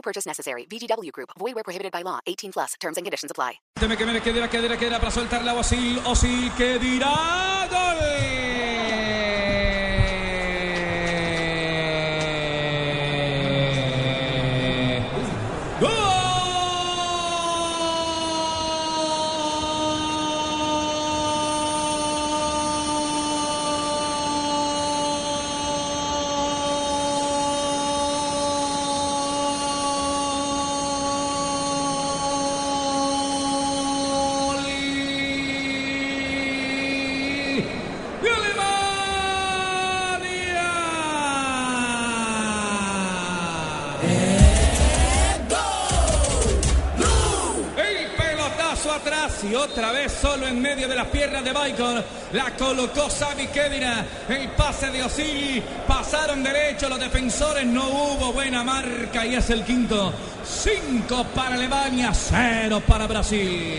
No purchase necessary. VGW Group. Void where prohibited by law. 18 plus. Terms and conditions apply. Teme que para soltarla Özil, Özil, que dirá gol. Atrás y otra vez solo en medio de las piernas de Baikon. La colocó Xavi Kedira. El pase de Osil. Pasaron derecho los defensores. No hubo buena marca y es el quinto. Cinco para Alemania, cero para Brasil.